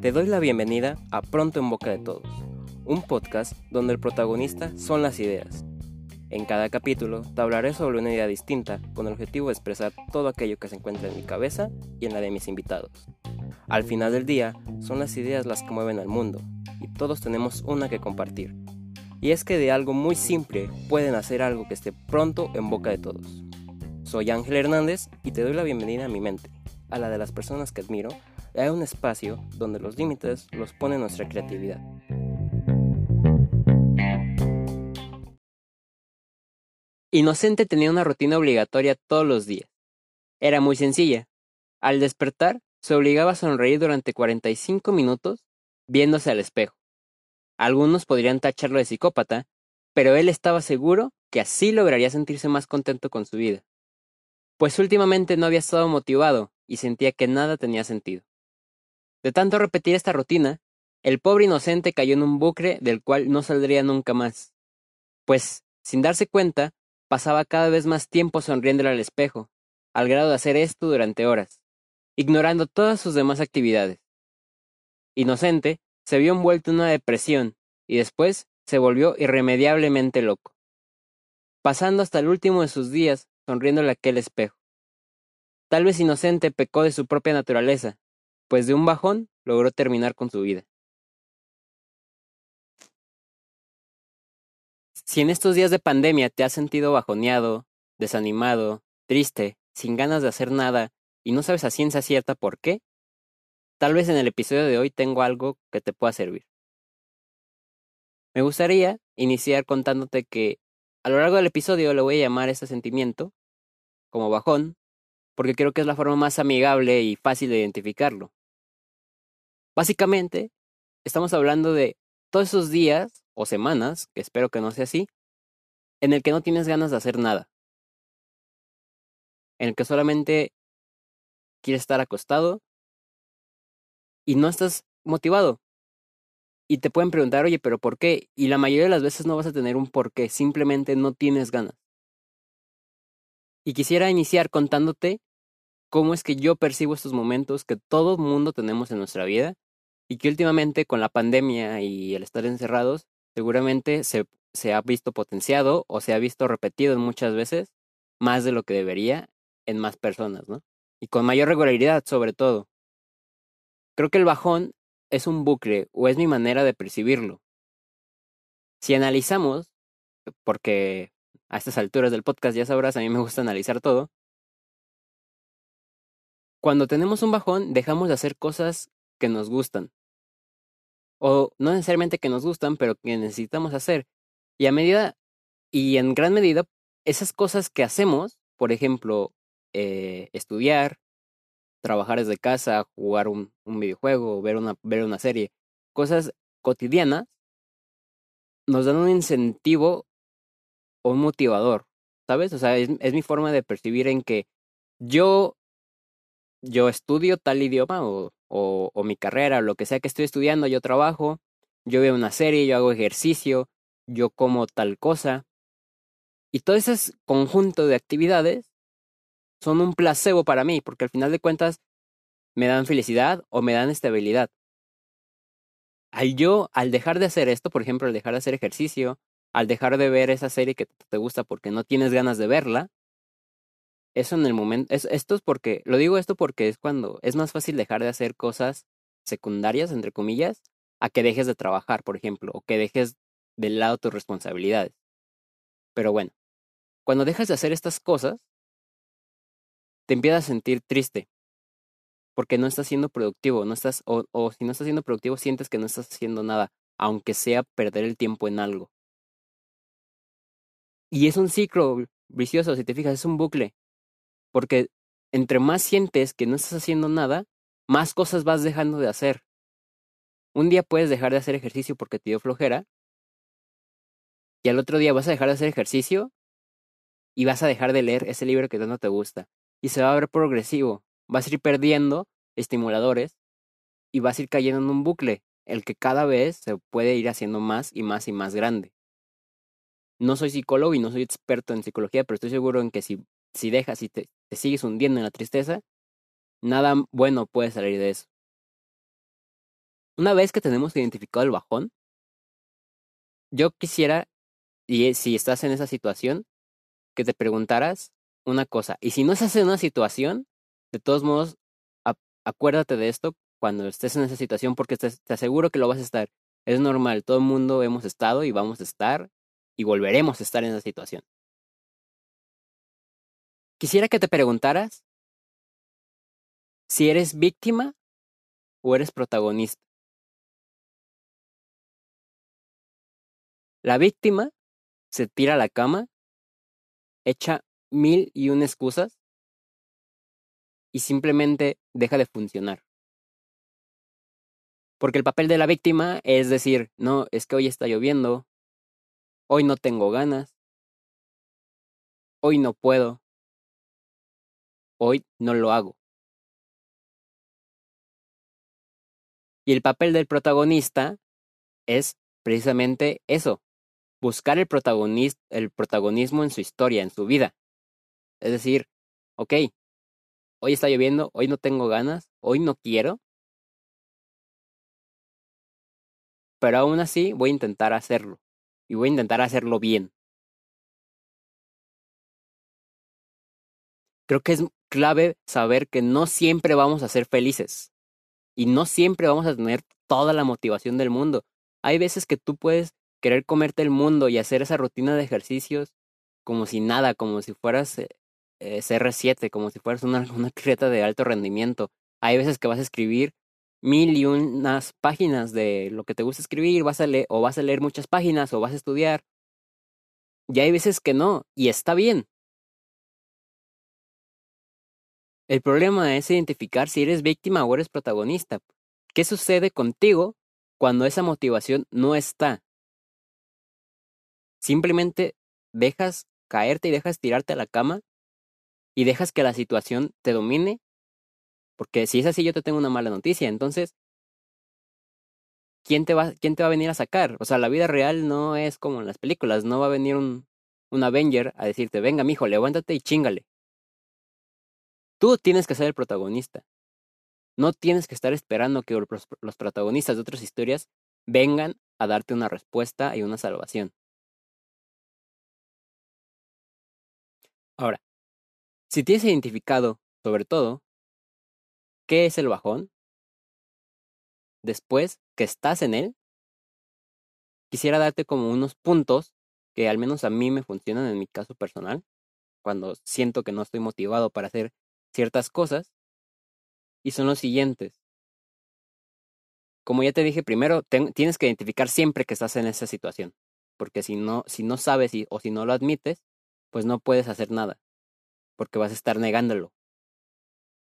Te doy la bienvenida a Pronto en Boca de Todos, un podcast donde el protagonista son las ideas. En cada capítulo te hablaré sobre una idea distinta con el objetivo de expresar todo aquello que se encuentra en mi cabeza y en la de mis invitados. Al final del día, son las ideas las que mueven al mundo y todos tenemos una que compartir. Y es que de algo muy simple pueden hacer algo que esté pronto en boca de todos. Soy Ángel Hernández y te doy la bienvenida a mi mente, a la de las personas que admiro hay un espacio donde los límites los pone nuestra creatividad. Inocente tenía una rutina obligatoria todos los días. Era muy sencilla. Al despertar, se obligaba a sonreír durante 45 minutos viéndose al espejo. Algunos podrían tacharlo de psicópata, pero él estaba seguro que así lograría sentirse más contento con su vida. Pues últimamente no había estado motivado y sentía que nada tenía sentido. De tanto repetir esta rutina, el pobre inocente cayó en un bucle del cual no saldría nunca más. Pues, sin darse cuenta, pasaba cada vez más tiempo sonriéndole al espejo, al grado de hacer esto durante horas, ignorando todas sus demás actividades. Inocente, se vio envuelto en una depresión y después se volvió irremediablemente loco, pasando hasta el último de sus días sonriéndole aquel espejo. Tal vez Inocente pecó de su propia naturaleza, pues de un bajón logró terminar con su vida. Si en estos días de pandemia te has sentido bajoneado, desanimado, triste, sin ganas de hacer nada y no sabes a ciencia cierta por qué, tal vez en el episodio de hoy tengo algo que te pueda servir. Me gustaría iniciar contándote que a lo largo del episodio le voy a llamar este sentimiento como bajón, porque creo que es la forma más amigable y fácil de identificarlo. Básicamente, estamos hablando de todos esos días o semanas, que espero que no sea así, en el que no tienes ganas de hacer nada. En el que solamente quieres estar acostado y no estás motivado. Y te pueden preguntar, oye, pero ¿por qué? Y la mayoría de las veces no vas a tener un por qué, simplemente no tienes ganas. Y quisiera iniciar contándote cómo es que yo percibo estos momentos que todo mundo tenemos en nuestra vida y que últimamente con la pandemia y el estar encerrados seguramente se, se ha visto potenciado o se ha visto repetido muchas veces más de lo que debería en más personas, ¿no? Y con mayor regularidad sobre todo. Creo que el bajón es un bucle o es mi manera de percibirlo. Si analizamos, porque a estas alturas del podcast ya sabrás, a mí me gusta analizar todo, cuando tenemos un bajón, dejamos de hacer cosas que nos gustan. O no necesariamente que nos gustan, pero que necesitamos hacer. Y a medida, y en gran medida, esas cosas que hacemos, por ejemplo, eh, estudiar, trabajar desde casa, jugar un, videojuego, ver una, ver una serie, cosas cotidianas, nos dan un incentivo o un motivador, ¿sabes? O sea, es, es mi forma de percibir en que yo yo estudio tal idioma o, o, o mi carrera, o lo que sea que estoy estudiando, yo trabajo, yo veo una serie, yo hago ejercicio, yo como tal cosa. Y todo ese conjunto de actividades son un placebo para mí, porque al final de cuentas me dan felicidad o me dan estabilidad. Al yo, al dejar de hacer esto, por ejemplo, al dejar de hacer ejercicio, al dejar de ver esa serie que te gusta porque no tienes ganas de verla, eso en el momento, esto es porque, lo digo esto porque es cuando es más fácil dejar de hacer cosas secundarias, entre comillas, a que dejes de trabajar, por ejemplo, o que dejes de lado tus responsabilidades. Pero bueno, cuando dejas de hacer estas cosas, te empiezas a sentir triste, porque no estás siendo productivo, no estás, o, o si no estás siendo productivo, sientes que no estás haciendo nada, aunque sea perder el tiempo en algo. Y es un ciclo vicioso, si te fijas, es un bucle. Porque entre más sientes que no estás haciendo nada, más cosas vas dejando de hacer. Un día puedes dejar de hacer ejercicio porque te dio flojera. Y al otro día vas a dejar de hacer ejercicio y vas a dejar de leer ese libro que tanto te gusta. Y se va a ver progresivo. Vas a ir perdiendo estimuladores y vas a ir cayendo en un bucle, el que cada vez se puede ir haciendo más y más y más grande. No soy psicólogo y no soy experto en psicología, pero estoy seguro en que si si dejas y te, sigues hundiendo en la tristeza, nada bueno puede salir de eso. Una vez que tenemos identificado el bajón, yo quisiera, y si estás en esa situación, que te preguntaras una cosa. Y si no estás en una situación, de todos modos, acuérdate de esto cuando estés en esa situación porque te, te aseguro que lo vas a estar. Es normal, todo el mundo hemos estado y vamos a estar y volveremos a estar en esa situación. Quisiera que te preguntaras si eres víctima o eres protagonista. La víctima se tira a la cama, echa mil y una excusas y simplemente deja de funcionar. Porque el papel de la víctima es decir, no, es que hoy está lloviendo, hoy no tengo ganas, hoy no puedo, hoy no lo hago. Y el papel del protagonista es precisamente eso, buscar el, el protagonismo en su historia, en su vida. Es decir, ok, hoy está lloviendo, hoy no tengo ganas, hoy no quiero, pero aún así voy a intentar hacerlo y voy a intentar hacerlo bien. Creo que es clave saber que no siempre vamos a ser felices y no siempre vamos a tener toda la motivación del mundo. Hay veces que tú puedes querer comerte el mundo y hacer esa rutina de ejercicios como si nada, como si fueras eh, CR7, como si fueras una, una de alto rendimiento. Hay veces que vas a escribir mil y unas páginas de lo que te gusta escribir, vas a leer, o vas a leer muchas páginas, o vas a estudiar. Y hay veces que no, y está bien. El problema es identificar si eres víctima o eres protagonista. ¿Qué sucede contigo cuando esa motivación no está? Simplemente dejas caerte y dejas tirarte a la cama y dejas que la situación te domine porque si es así, yo te tengo una mala noticia. Entonces, ¿quién te va, quién te va a venir a sacar? O sea, la vida real no es como en las películas. No va a venir un, un Avenger a decirte, venga, mijo, levántate y chingale. Tú tienes que ser el protagonista. No tienes que estar esperando que los protagonistas de otras historias vengan a darte una respuesta y una salvación. Ahora, si tienes identificado, sobre todo, ¿Qué es el bajón? Después que estás en él, quisiera darte como unos puntos que al menos a mí me funcionan en mi caso personal, cuando siento que no estoy motivado para hacer ciertas cosas, y son los siguientes. Como ya te dije primero, tienes que identificar siempre que estás en esa situación, porque si no, si no sabes o si no lo admites, pues no puedes hacer nada, porque vas a estar negándolo.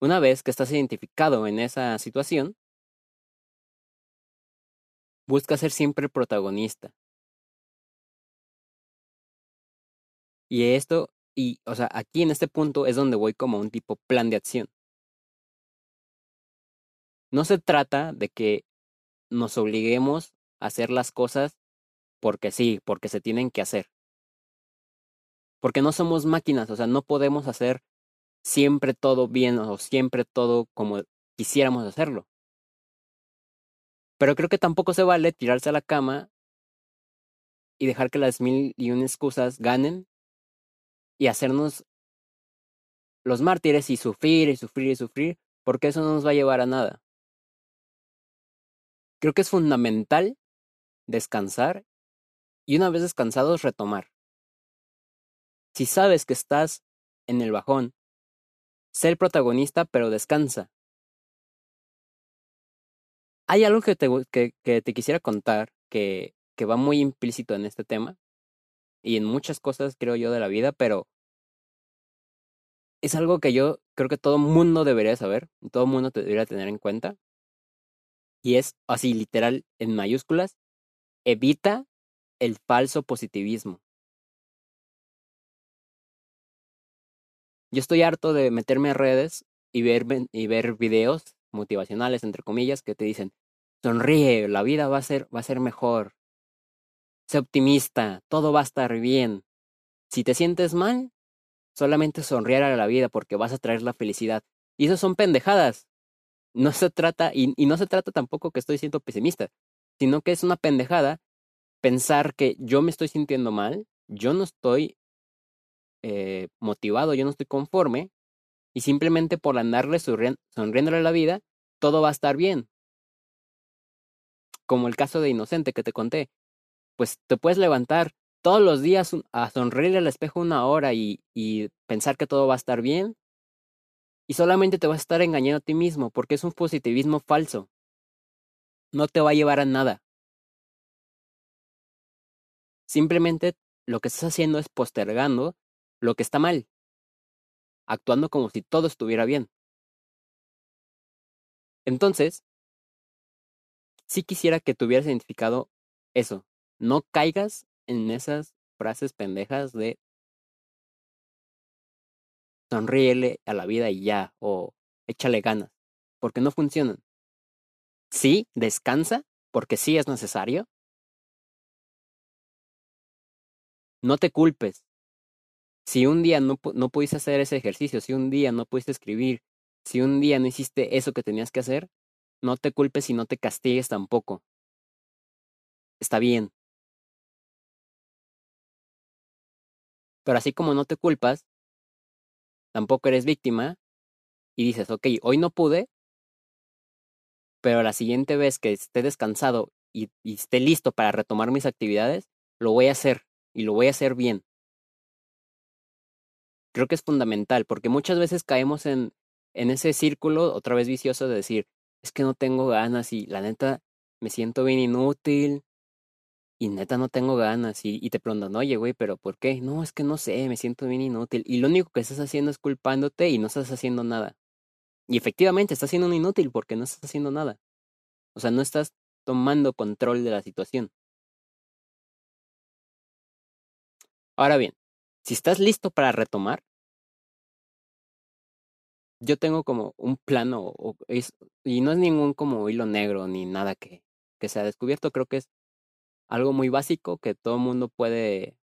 Una vez que estás identificado en esa situación, busca ser siempre el protagonista. Y esto, y, o sea, aquí en este punto es donde voy como un tipo plan de acción. No se trata de que nos obliguemos a hacer las cosas porque sí, porque se tienen que hacer. Porque no somos máquinas, o sea, no podemos hacer siempre todo bien o siempre todo como quisiéramos hacerlo. Pero creo que tampoco se vale tirarse a la cama y dejar que las mil y una excusas ganen y hacernos los mártires y sufrir y sufrir y sufrir, porque eso no nos va a llevar a nada. Creo que es fundamental descansar y una vez descansados retomar. Si sabes que estás en el bajón ser protagonista, pero descansa. Hay algo que te, te quisiera contar que, que va muy implícito en este tema y en muchas cosas, creo yo, de la vida, pero es algo que yo creo que todo mundo debería saber, todo mundo debería tener en cuenta. Y es así, literal, en mayúsculas, evita el falso positivismo. Yo estoy harto de meterme a redes y ver, y ver videos motivacionales, entre comillas, que te dicen, sonríe, la vida va a ser, va a ser mejor. Sé optimista, todo va a estar bien. Si te sientes mal, solamente sonreír a la vida porque vas a traer la felicidad. Y eso son pendejadas. No se trata, y, y no se trata tampoco que estoy siendo pesimista, sino que es una pendejada pensar que yo me estoy sintiendo mal, yo no estoy eh, motivado, yo no estoy conforme, y simplemente por andarle sonriéndole a la vida, todo va a estar bien. Como el caso de Inocente que te conté. Pues te puedes levantar todos los días a sonreírle al espejo una hora y, y pensar que todo va a estar bien. Y solamente te vas a estar engañando a ti mismo porque es un positivismo falso. No te va a llevar a nada. Simplemente lo que estás haciendo es postergando lo que está mal, actuando como si todo estuviera bien. Entonces, sí quisiera que tuvieras identificado eso. No caigas en esas frases pendejas de sonríele a la vida y ya, o échale ganas, porque no funcionan. Sí, descansa, porque sí es necesario. No te culpes, si un día no, no pudiste hacer ese ejercicio, si un día no pudiste escribir, si un día no hiciste eso que tenías que hacer, no te culpes y no te castigues tampoco. Está bien. Pero así como no te culpas, tampoco eres víctima y dices, ok, hoy no pude, pero la siguiente vez que esté descansado y, y esté listo para retomar mis actividades, lo voy a hacer y lo voy a hacer bien creo que es fundamental, porque muchas veces caemos en, en ese círculo otra vez vicioso de decir, es que no tengo ganas y la neta me siento bien inútil y neta no tengo ganas y, y te preguntan, oye, güey, pero ¿por qué? No, es que no sé, me siento bien inútil y lo único que estás haciendo es culpándote y no estás haciendo nada. Y efectivamente estás siendo un inútil porque no estás haciendo nada. O sea, no estás tomando control de la situación. Ahora bien, si estás listo para retomar, yo tengo como un plano, y no es ningún como hilo negro ni nada que, se ha descubierto, creo que es algo muy básico que todo el mundo puede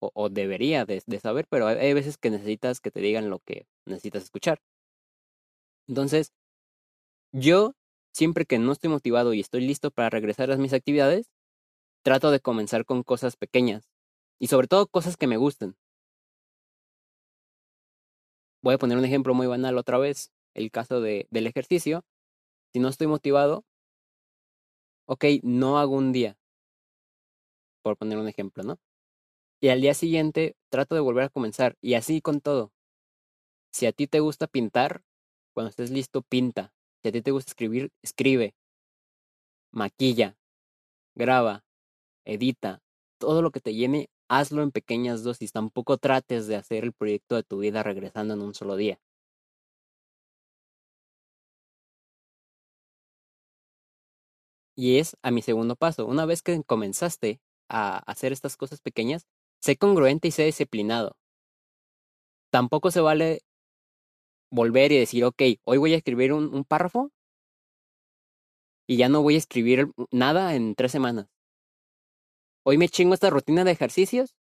o, debería de, saber, pero hay, veces que necesitas que te digan lo que necesitas escuchar. Entonces, yo, siempre que no estoy motivado y estoy listo para regresar a mis actividades, trato de comenzar con cosas pequeñas y sobre todo cosas que me gusten. Voy a poner un ejemplo muy banal otra vez, el caso de, del ejercicio. Si no estoy motivado, ok, no hago un día, por poner un ejemplo, ¿no? Y al día siguiente trato de volver a comenzar, y así con todo. Si a ti te gusta pintar, cuando estés listo, pinta. Si a ti te gusta escribir, escribe. Maquilla, graba, edita, todo lo que te llene, hazlo en pequeñas dosis, tampoco trates de hacer el proyecto de tu vida regresando en un solo día. Y es a mi segundo paso. Una vez que comenzaste a hacer estas cosas pequeñas, sé congruente y sé disciplinado. Tampoco se vale volver y decir, ok, hoy voy a escribir un, un párrafo y ya no voy a escribir nada en tres semanas hoy me chingo esta rutina de ejercicios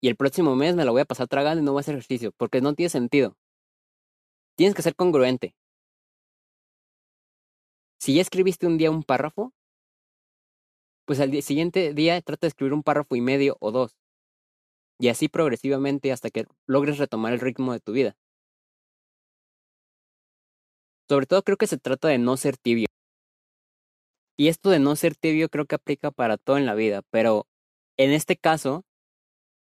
y el próximo mes me la voy a pasar tragando y no voy a hacer ejercicio, porque no tiene sentido. Tienes que ser congruente. Si ya escribiste un día un párrafo, pues al siguiente día trata de escribir un párrafo y medio o dos. Y así progresivamente hasta que logres retomar el ritmo de tu vida. Sobre todo creo que se trata de no ser tibio. Y esto de no ser tibio creo que aplica para todo en la vida, pero en este caso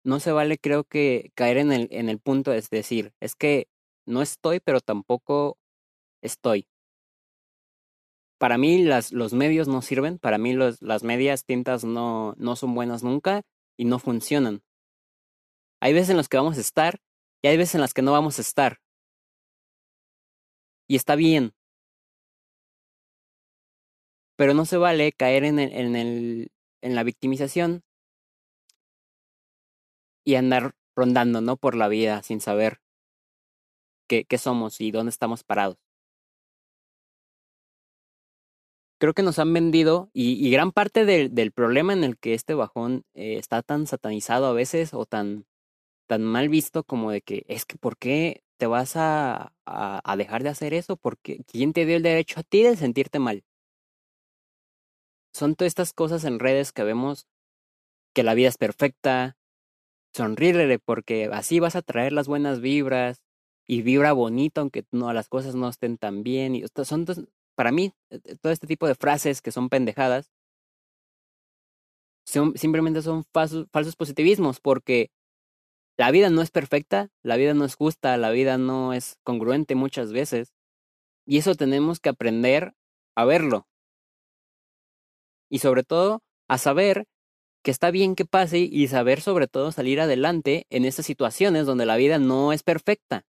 no se vale creo que caer en el, en el punto de decir, es que no estoy, pero tampoco estoy. Para mí las, los medios no sirven, para mí los, las medias tintas no, no son buenas nunca y no funcionan. Hay veces en las que vamos a estar y hay veces en las que no vamos a estar. Y está bien, pero no se vale caer en, el, en, la victimización y andar rondando, ¿no? Por la vida sin saber qué, somos y dónde estamos parados. Creo que nos han vendido y, gran parte del, problema en el que este bajón eh, está tan satanizado a veces o tan tan mal visto como de que es que ¿por qué te vas a, a, dejar de hacer eso? Porque ¿quién te dio el derecho a ti de sentirte mal? Son todas estas cosas en redes que vemos que la vida es perfecta, sonríe porque así vas a traer las buenas vibras y vibra bonito aunque no las cosas no estén tan bien y son para mí eh, eh, todo este tipo de frases que son pendejadas simplemente son falsos positivismos porque la vida no es perfecta, la vida no es justa, la vida no es congruente muchas veces y eso tenemos que aprender a verlo y sobre todo a saber que está bien que pase y saber sobre todo salir adelante en estas situaciones donde la vida no es perfecta.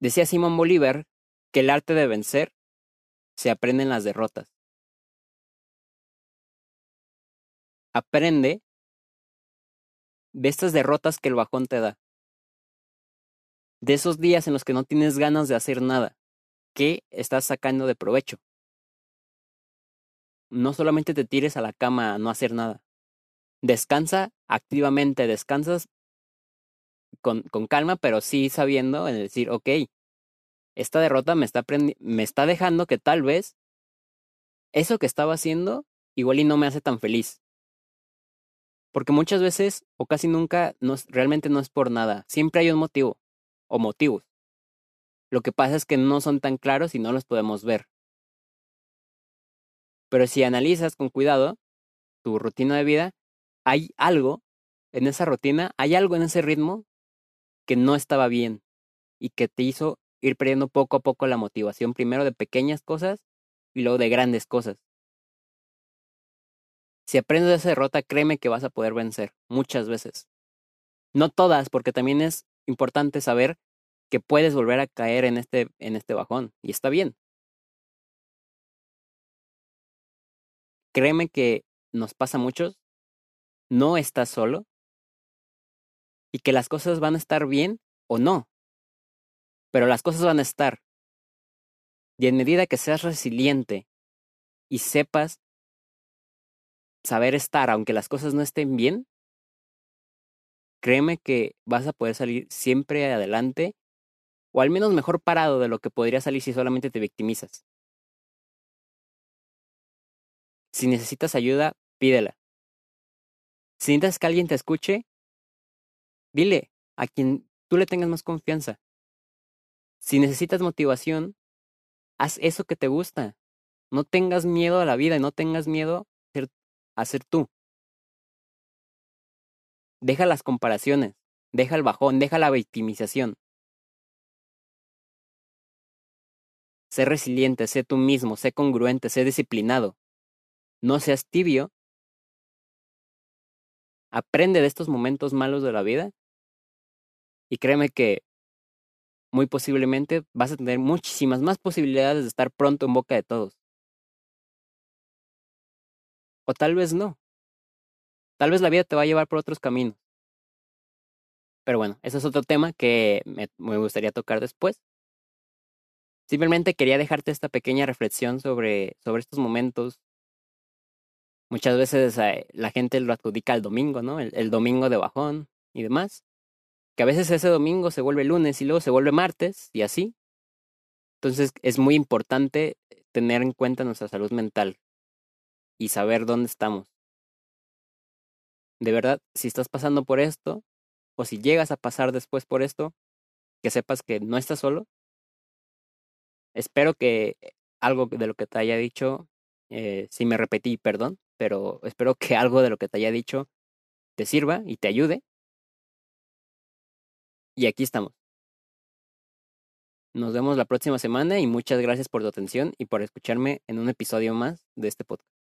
Decía Simón Bolívar que el arte de vencer se aprende en las derrotas. Aprende de estas derrotas que el bajón te da. De esos días en los que no tienes ganas de hacer nada. ¿Qué estás sacando de provecho? no solamente te tires a la cama a no hacer nada. Descansa activamente, descansas con, con calma, pero sí sabiendo en decir, ok, esta derrota me está, me está dejando que tal vez eso que estaba haciendo igual y no me hace tan feliz. Porque muchas veces o casi nunca no realmente no es por nada. Siempre hay un motivo o motivos. Lo que pasa es que no son tan claros y no los podemos ver. Pero si analizas con cuidado tu rutina de vida, hay algo en esa rutina, hay algo en ese ritmo que no estaba bien y que te hizo ir perdiendo poco a poco la motivación, primero de pequeñas cosas y luego de grandes cosas. Si aprendes de esa derrota, créeme que vas a poder vencer muchas veces. No todas, porque también es importante saber que puedes volver a caer en este, en este bajón y está bien. créeme que nos pasa a muchos, no estás solo y que las cosas van a estar bien o no, pero las cosas van a estar. Y en medida que seas resiliente y sepas saber estar, aunque las cosas no estén bien, créeme que vas a poder salir siempre adelante o al menos mejor parado de lo que podría salir si solamente te victimizas. Si necesitas ayuda, pídela. Si necesitas que alguien te escuche, dile a quien tú le tengas más confianza. Si necesitas motivación, haz eso que te gusta. No tengas miedo a la vida y no tengas miedo a ser tú. Deja las comparaciones, deja el bajón, deja la victimización. Sé resiliente, sé tú mismo, sé congruente, sé disciplinado no seas tibio, aprende de estos momentos malos de la vida y créeme que muy posiblemente vas a tener muchísimas más posibilidades de estar pronto en boca de todos. O tal vez no. Tal vez la vida te va a llevar por otros caminos. Pero bueno, ese es otro tema que me, gustaría tocar después. Simplemente quería dejarte esta pequeña reflexión sobre, sobre estos momentos Muchas veces eh, la gente lo adjudica al domingo, ¿no? El, domingo de bajón y demás. Que a veces ese domingo se vuelve lunes y luego se vuelve martes y así. Entonces es muy importante tener en cuenta nuestra salud mental y saber dónde estamos. De verdad, si estás pasando por esto, o si llegas a pasar después por esto, que sepas que no estás solo. Espero que algo de lo que te haya dicho, eh, si me repetí, perdón, pero espero que algo de lo que te haya dicho te sirva y te ayude. Y aquí estamos. Nos vemos la próxima semana y muchas gracias por tu atención y por escucharme en un episodio más de este podcast.